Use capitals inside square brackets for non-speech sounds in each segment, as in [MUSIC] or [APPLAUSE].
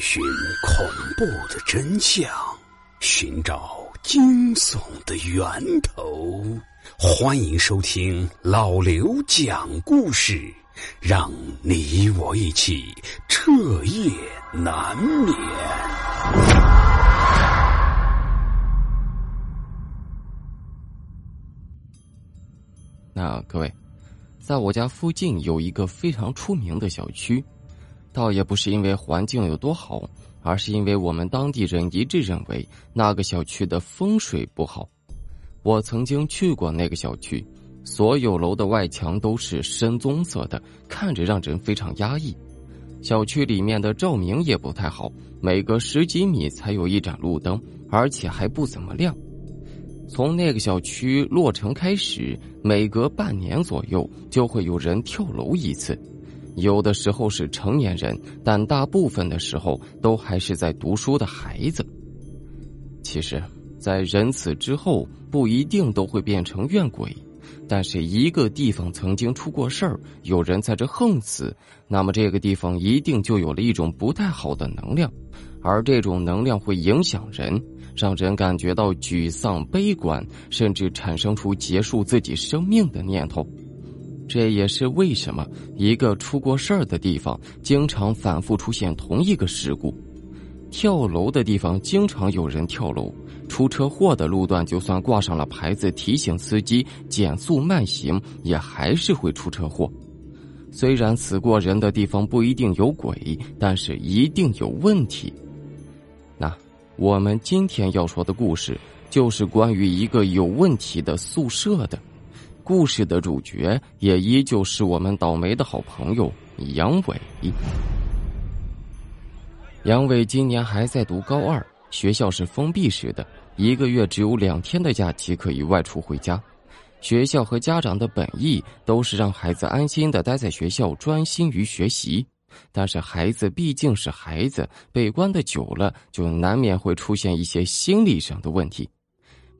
寻恐怖的真相，寻找惊悚的源头。欢迎收听老刘讲故事，让你我一起彻夜难眠。那各位，在我家附近有一个非常出名的小区。倒也不是因为环境有多好，而是因为我们当地人一致认为那个小区的风水不好。我曾经去过那个小区，所有楼的外墙都是深棕色的，看着让人非常压抑。小区里面的照明也不太好，每隔十几米才有一盏路灯，而且还不怎么亮。从那个小区落成开始，每隔半年左右就会有人跳楼一次。有的时候是成年人，但大部分的时候都还是在读书的孩子。其实，在人死之后不一定都会变成怨鬼，但是一个地方曾经出过事儿，有人在这横死，那么这个地方一定就有了一种不太好的能量，而这种能量会影响人，让人感觉到沮丧、悲观，甚至产生出结束自己生命的念头。这也是为什么一个出过事儿的地方，经常反复出现同一个事故。跳楼的地方经常有人跳楼，出车祸的路段就算挂上了牌子提醒司机减速慢行，也还是会出车祸。虽然死过人的地方不一定有鬼，但是一定有问题。那我们今天要说的故事，就是关于一个有问题的宿舍的。故事的主角也依旧是我们倒霉的好朋友杨伟。杨伟今年还在读高二，学校是封闭式的，一个月只有两天的假期可以外出回家。学校和家长的本意都是让孩子安心的待在学校，专心于学习。但是孩子毕竟是孩子，被关的久了，就难免会出现一些心理上的问题。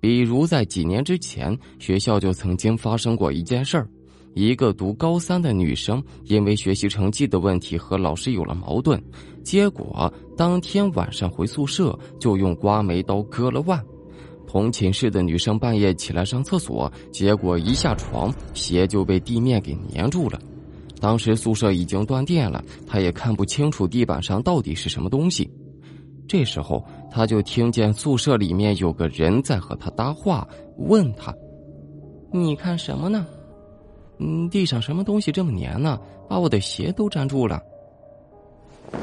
比如在几年之前，学校就曾经发生过一件事儿：一个读高三的女生因为学习成绩的问题和老师有了矛盾，结果当天晚上回宿舍就用刮眉刀割了腕。同寝室的女生半夜起来上厕所，结果一下床鞋就被地面给粘住了。当时宿舍已经断电了，她也看不清楚地板上到底是什么东西。这时候，他就听见宿舍里面有个人在和他搭话，问他：“你看什么呢？嗯，地上什么东西这么粘呢？把我的鞋都粘住了。”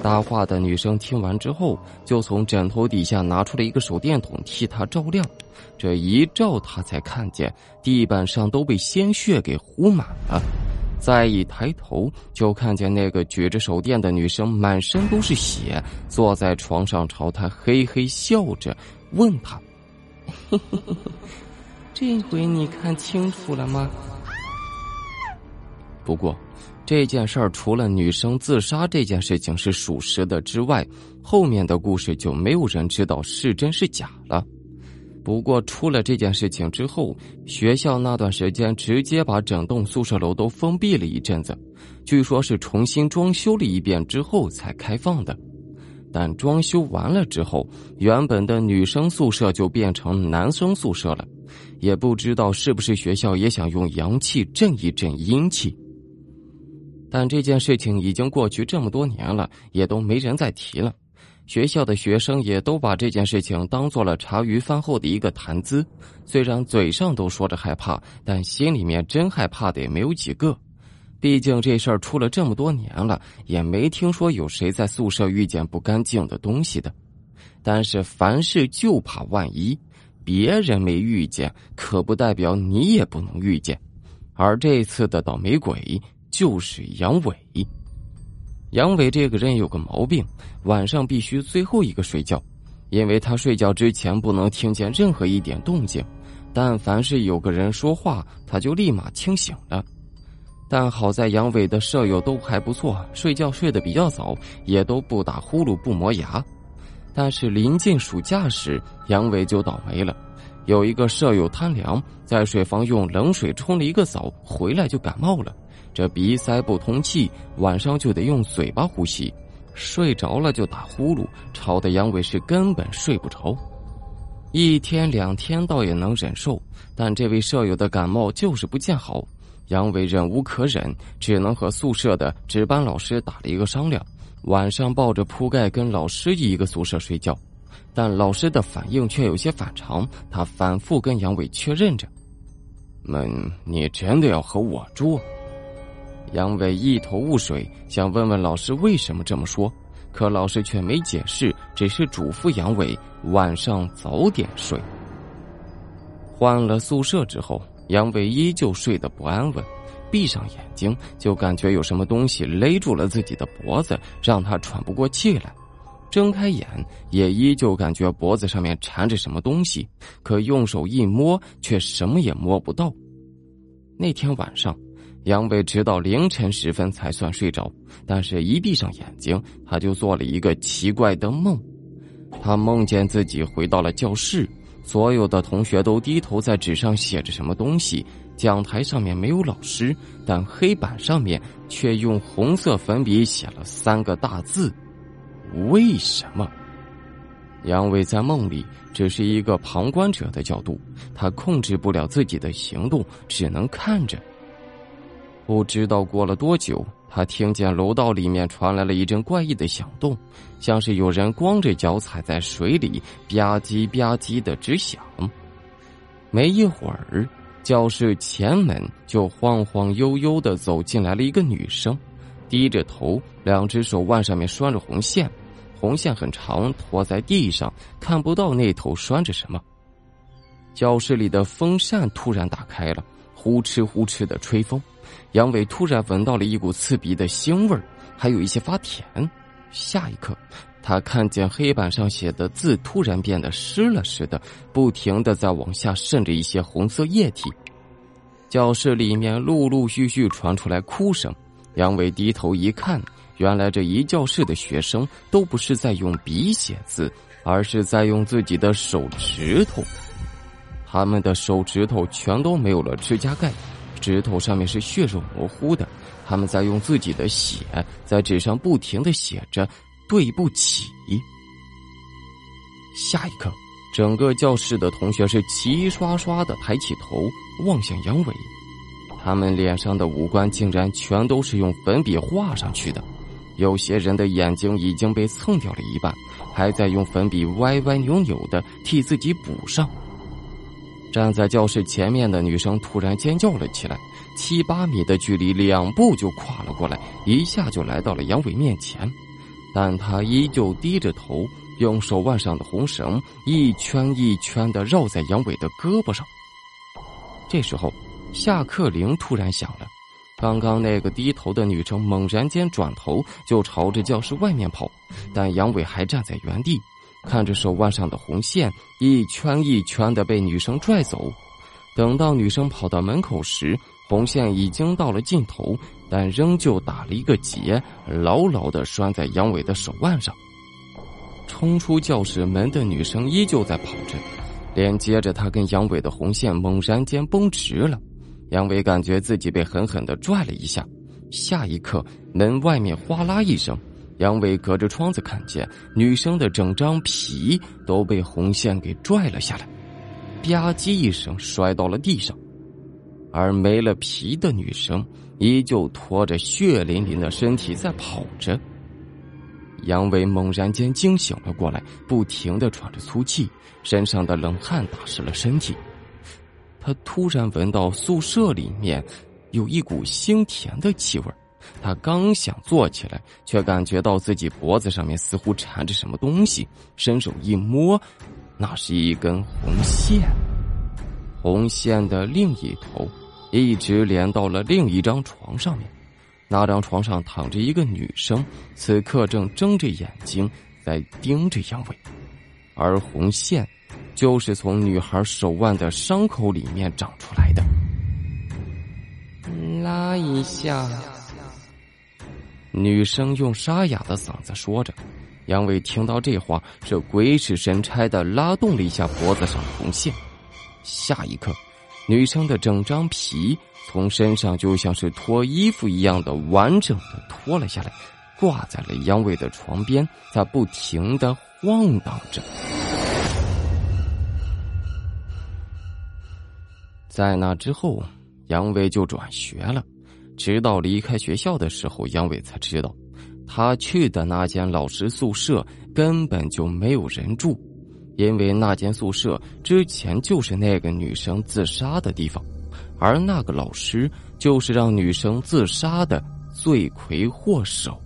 搭话的女生听完之后，就从枕头底下拿出了一个手电筒替他照亮。这一照，他才看见地板上都被鲜血给糊满了。再一抬头，就看见那个举着手电的女生满身都是血，坐在床上朝他嘿嘿笑着，问他：“ [LAUGHS] 这回你看清楚了吗？”不过，这件事儿除了女生自杀这件事情是属实的之外，后面的故事就没有人知道是真是假了。不过，出了这件事情之后，学校那段时间直接把整栋宿舍楼都封闭了一阵子，据说是重新装修了一遍之后才开放的。但装修完了之后，原本的女生宿舍就变成男生宿舍了，也不知道是不是学校也想用阳气镇一镇阴气。但这件事情已经过去这么多年了，也都没人再提了。学校的学生也都把这件事情当做了茶余饭后的一个谈资，虽然嘴上都说着害怕，但心里面真害怕的也没有几个。毕竟这事儿出了这么多年了，也没听说有谁在宿舍遇见不干净的东西的。但是凡事就怕万一，别人没遇见，可不代表你也不能遇见。而这次的倒霉鬼就是杨伟。杨伟这个人有个毛病，晚上必须最后一个睡觉，因为他睡觉之前不能听见任何一点动静，但凡是有个人说话，他就立马清醒了。但好在杨伟的舍友都还不错，睡觉睡得比较早，也都不打呼噜不磨牙。但是临近暑假时，杨伟就倒霉了，有一个舍友贪凉，在水房用冷水冲了一个澡，回来就感冒了。这鼻塞不通气，晚上就得用嘴巴呼吸，睡着了就打呼噜，吵得杨伟是根本睡不着。一天两天倒也能忍受，但这位舍友的感冒就是不见好。杨伟忍无可忍，只能和宿舍的值班老师打了一个商量，晚上抱着铺盖跟老师一个宿舍睡觉。但老师的反应却有些反常，他反复跟杨伟确认着：“嗯，你真的要和我住？”杨伟一头雾水，想问问老师为什么这么说，可老师却没解释，只是嘱咐杨伟晚上早点睡。换了宿舍之后。杨伟依旧睡得不安稳，闭上眼睛就感觉有什么东西勒住了自己的脖子，让他喘不过气来。睁开眼也依旧感觉脖子上面缠着什么东西，可用手一摸却什么也摸不到。那天晚上，杨伟直到凌晨时分才算睡着，但是一闭上眼睛，他就做了一个奇怪的梦。他梦见自己回到了教室。所有的同学都低头在纸上写着什么东西，讲台上面没有老师，但黑板上面却用红色粉笔写了三个大字：“为什么？”杨伟在梦里只是一个旁观者的角度，他控制不了自己的行动，只能看着。不知道过了多久。他听见楼道里面传来了一阵怪异的响动，像是有人光着脚踩在水里，吧唧吧唧的直响。没一会儿，教室前门就晃晃悠悠的走进来了一个女生，低着头，两只手腕上面拴着红线，红线很长，拖在地上，看不到那头拴着什么。教室里的风扇突然打开了，呼哧呼哧的吹风。杨伟突然闻到了一股刺鼻的腥味，还有一些发甜。下一刻，他看见黑板上写的字突然变得湿了似的，不停的在往下渗着一些红色液体。教室里面陆陆续续传出来哭声。杨伟低头一看，原来这一教室的学生都不是在用笔写字，而是在用自己的手指头。他们的手指头全都没有了指甲盖。指头上面是血肉模糊的，他们在用自己的血在纸上不停的写着“对不起”。下一刻，整个教室的同学是齐刷刷的抬起头望向杨伟，他们脸上的五官竟然全都是用粉笔画上去的，有些人的眼睛已经被蹭掉了一半，还在用粉笔歪歪扭扭的替自己补上。站在教室前面的女生突然尖叫了起来，七八米的距离，两步就跨了过来，一下就来到了杨伟面前。但她依旧低着头，用手腕上的红绳一圈一圈的绕在杨伟的胳膊上。这时候，下课铃突然响了，刚刚那个低头的女生猛然间转头就朝着教室外面跑，但杨伟还站在原地。看着手腕上的红线一圈一圈的被女生拽走，等到女生跑到门口时，红线已经到了尽头，但仍旧打了一个结，牢牢的拴在杨伟的手腕上。冲出教室门的女生依旧在跑着，连接着她跟杨伟的红线猛然间绷直了，杨伟感觉自己被狠狠的拽了一下，下一刻门外面哗啦一声。杨伟隔着窗子看见女生的整张皮都被红线给拽了下来，吧唧一声摔到了地上，而没了皮的女生依旧拖着血淋淋的身体在跑着。杨伟猛然间惊醒了过来，不停的喘着粗气，身上的冷汗打湿了身体。他突然闻到宿舍里面有一股腥甜的气味他刚想坐起来，却感觉到自己脖子上面似乎缠着什么东西，伸手一摸，那是一根红线。红线的另一头一直连到了另一张床上面，那张床上躺着一个女生，此刻正睁着眼睛在盯着杨伟，而红线就是从女孩手腕的伤口里面长出来的。拉一下。女生用沙哑的嗓子说着，杨伟听到这话，是鬼使神差的拉动了一下脖子上的红线。下一刻，女生的整张皮从身上就像是脱衣服一样的完整的脱了下来，挂在了杨伟的床边，在不停的晃荡着。在那之后，杨伟就转学了。直到离开学校的时候，杨伟才知道，他去的那间老师宿舍根本就没有人住，因为那间宿舍之前就是那个女生自杀的地方，而那个老师就是让女生自杀的罪魁祸首。